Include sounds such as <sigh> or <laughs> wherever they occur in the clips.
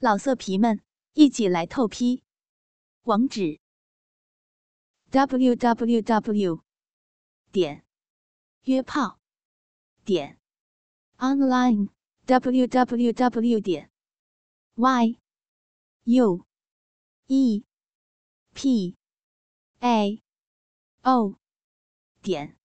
老色皮们，一起来透批！网址：w w w 点约炮点 online w w w 点 y u e p a o 点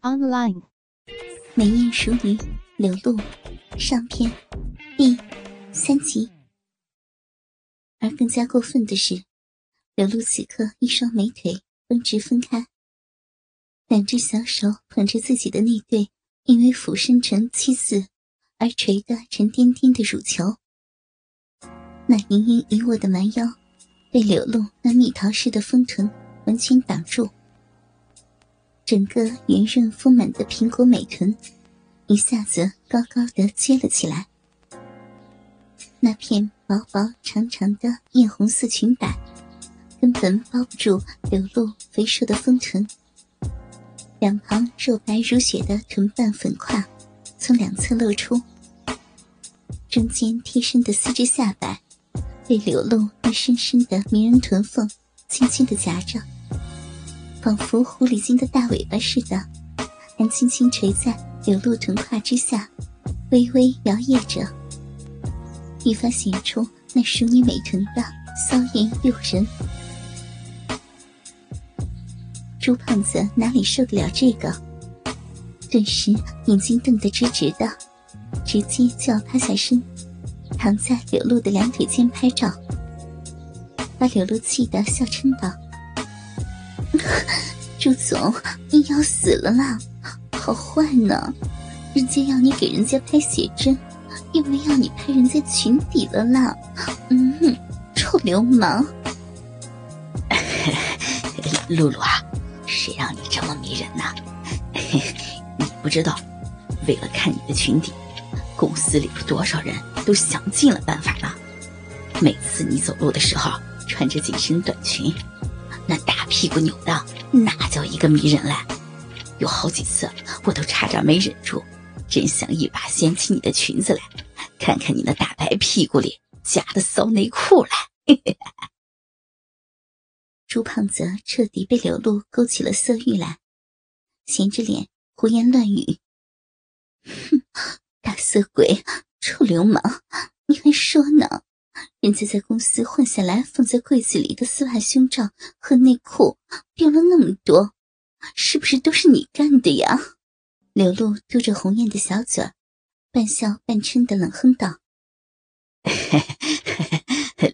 online。美艳熟女流露上篇第三集。而更加过分的是，柳露此刻一双美腿绷直分开，两只小手捧着自己的那对因为俯身成七字而垂得沉甸甸的乳球。那盈盈一握的蛮腰被柳露那蜜桃似的丰臀完全挡住，整个圆润丰满的苹果美臀一下子高高的撅了起来。那片薄薄长长的艳红色裙摆，根本包不住流露肥硕的丰臀。两旁肉白如雪的臀瓣粉胯，从两侧露出。中间贴身的四只下摆，被流露那深深的迷人臀缝轻轻的夹着，仿佛狐狸精的大尾巴似的，还轻轻垂在流露臀胯之下，微微摇曳着。愈发显出那熟女美臀的骚艳诱人。朱胖子哪里受得了这个？顿时眼睛瞪得直直的，直接就要趴下身，躺在柳露的两腿间拍照，把柳露气得笑嗔道：“朱总，<laughs> 你要死了啦！好坏呢，人家要你给人家拍写真。”因为要你拍人家裙底了啦，嗯哼，臭流氓！<laughs> 露露啊，谁让你这么迷人呢？<laughs> 你不知道，为了看你的裙底，公司里有多少人都想尽了办法了。每次你走路的时候穿着紧身短裙，那大屁股扭的那叫一个迷人嘞。有好几次我都差点没忍住，真想一把掀起你的裙子来。看看你那大白屁股里夹的骚内裤来！<laughs> 朱胖子彻底被柳露勾起了色欲来，闲着脸胡言乱语：“哼，大色鬼，臭流氓，你还说呢？人家在公司换下来放在柜子里的丝袜、胸罩和内裤丢了那么多，是不是都是你干的呀？”柳露嘟着红艳的小嘴。半笑半嗔的冷哼道：“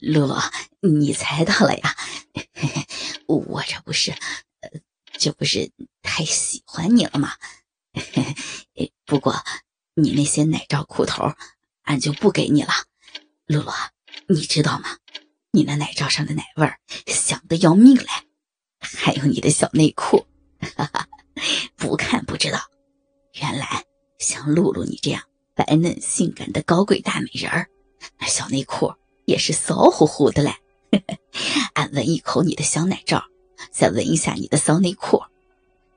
露露，你猜到了呀？我这不是，这不是太喜欢你了吗？不过你那些奶罩裤头，俺就不给你了。露露，你知道吗？你那奶罩上的奶味儿香的要命嘞！还有你的小内裤，哈哈不看不知道，原来像露露你这样。”白嫩性感的高贵大美人儿，那小内裤也是骚乎乎的嘞。<laughs> 俺闻一口你的小奶罩，再闻一下你的骚内裤，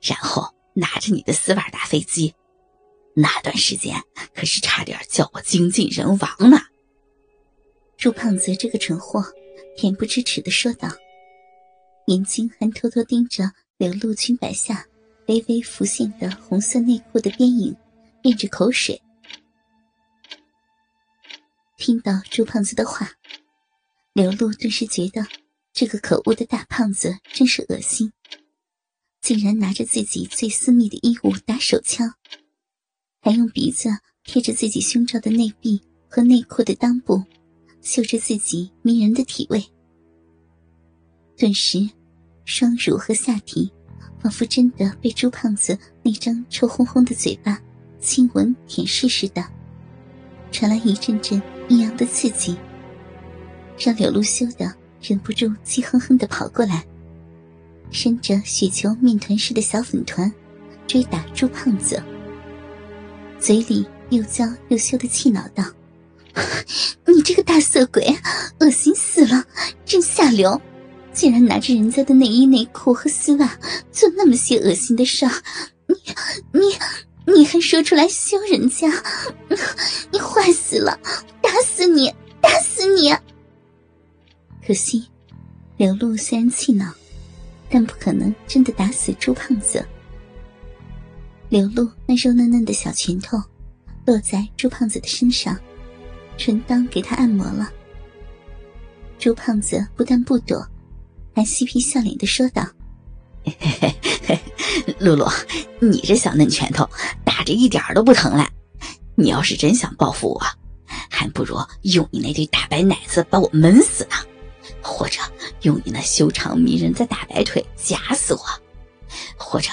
然后拿着你的丝袜打飞机，那段时间可是差点叫我精尽人亡呢。朱胖子这个蠢货，恬不知耻的说道，眼睛还偷偷盯着柳露裙摆下微微浮现的红色内裤的边影，咽着口水。听到朱胖子的话，刘露顿时觉得这个可恶的大胖子真是恶心，竟然拿着自己最私密的衣物打手枪，还用鼻子贴着自己胸罩的内壁和内裤的裆部，嗅着自己迷人的体味。顿时，双乳和下体仿佛真的被朱胖子那张臭烘烘的嘴巴亲吻舔舐似的，传来一阵阵。异样的刺激，让柳露羞得忍不住气哼哼的跑过来，伸着雪球面团似的小粉团，追打朱胖子，嘴里又娇又羞的气恼道：“ <laughs> 你这个大色鬼，恶心死了，真下流！竟然拿着人家的内衣内裤和丝袜做那么些恶心的事儿，你你！”你还说出来羞人家，你坏死了！打死你！打死你！可惜，刘露虽然气恼，但不可能真的打死朱胖子。刘露那肉嫩嫩的小拳头落在朱胖子的身上，纯当给他按摩了。朱胖子不但不躲，还嬉皮笑脸的说道：“露露，你这小嫩拳头打着一点都不疼了。你要是真想报复我，还不如用你那对大白奶子把我闷死呢，或者用你那修长迷人的大白腿夹死我，或者……”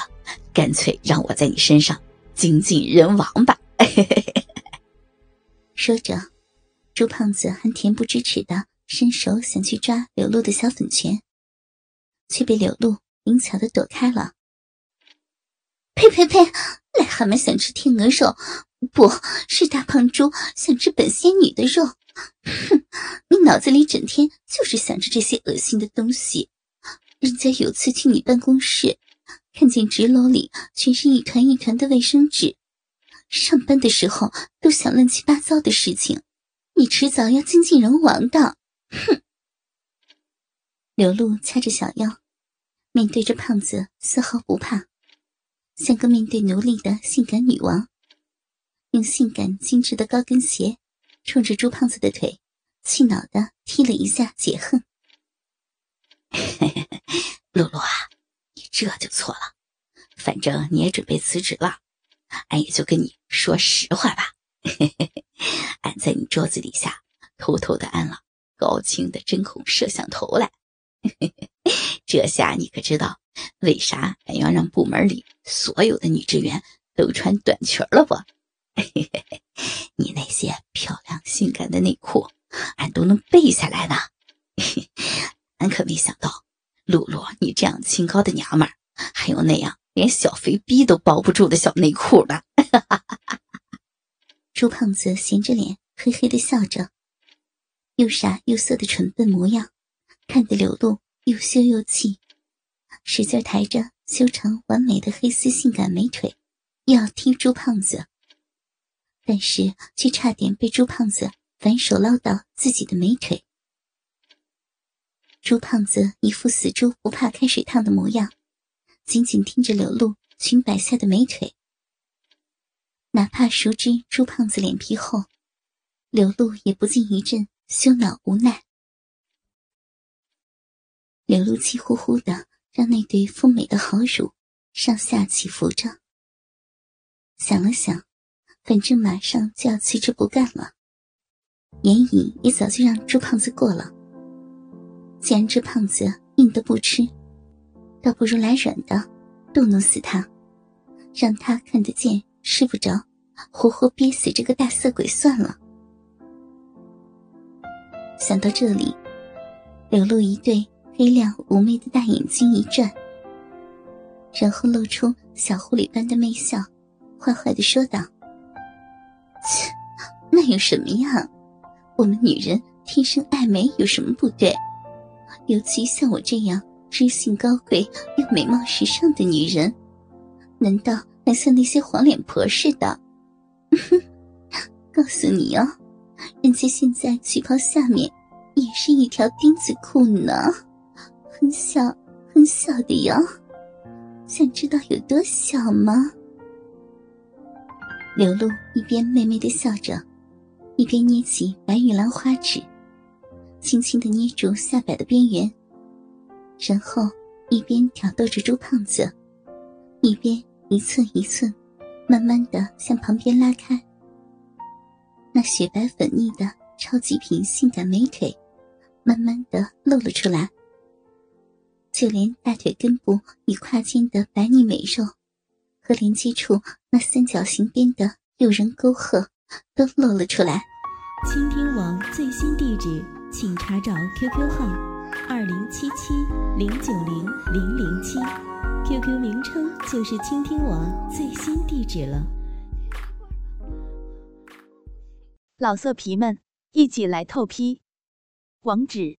干脆让我在你身上精尽人亡吧！<laughs> 说着，朱胖子还恬不知耻的伸手想去抓柳露的小粉拳，却被柳露灵巧的躲开了。呸呸呸！癞蛤蟆想吃天鹅肉，不是大胖猪想吃本仙女的肉。哼，你脑子里整天就是想着这些恶心的东西。人家有次去你办公室。看见纸篓里全是一团一团的卫生纸，上班的时候都想乱七八糟的事情，你迟早要精尽人亡的！哼！刘露掐着小腰，面对着胖子丝毫不怕，像个面对奴隶的性感女王，用性感精致的高跟鞋冲着朱胖子的腿，气恼的踢了一下解恨。<laughs> 露露啊！你这就错了，反正你也准备辞职了，俺也就跟你说实话吧。<laughs> 俺在你桌子底下偷偷的安了高清的针孔摄像头来，<laughs> 这下你可知道为啥俺要让部门里所有的女职员都穿短裙了不？<laughs> 你那些漂亮性感的内裤，俺都能背下来呢。<laughs> 俺可没想到。露露，你这样清高的娘们儿，还有那样连小肥逼都包不住的小内裤呢！朱胖子闲着脸，嘿嘿的笑着，又傻又色的蠢笨模样，看得柳露又羞又气，使劲抬着修长完美的黑丝性感美腿，要踢朱胖子，但是却差点被朱胖子反手捞到自己的美腿。朱胖子一副死猪不怕开水烫的模样，紧紧盯着柳露裙摆下的美腿。哪怕熟知朱胖子脸皮厚，柳露也不禁一阵羞恼无奈。柳露气呼呼的让那对丰美的好乳上下起伏着，想了想，反正马上就要辞职不干了，眼影也早就让朱胖子过了。既然这胖子硬的不吃，倒不如来软的，逗弄死他，让他看得见吃不着，活活憋死这个大色鬼算了。想到这里，柳露一对黑亮妩媚的大眼睛一转，然后露出小狐狸般的媚笑，坏坏的说道：“切，那有什么呀？我们女人天生爱美，有什么不对？”尤其像我这样知性高贵又美貌时尚的女人，难道还像那些黄脸婆似的？告诉你哦，人家现在旗袍下面也是一条钉子裤呢，很小很小的哟。想知道有多小吗？刘露一边媚媚的笑着，一边捏起白玉兰花指。轻轻的捏住下摆的边缘，然后一边挑逗着朱胖子，一边一寸一寸，慢慢的向旁边拉开。那雪白粉腻的超级品性感美腿，慢慢的露了出来。就连大腿根部与胯间的白腻美肉，和连接处那三角形边的诱人沟壑，都露了出来。倾听网最新地址。请查找 QQ 号二零七七零九零零零七，QQ 名称就是倾听网最新地址了。老色皮们，一起来透批！网址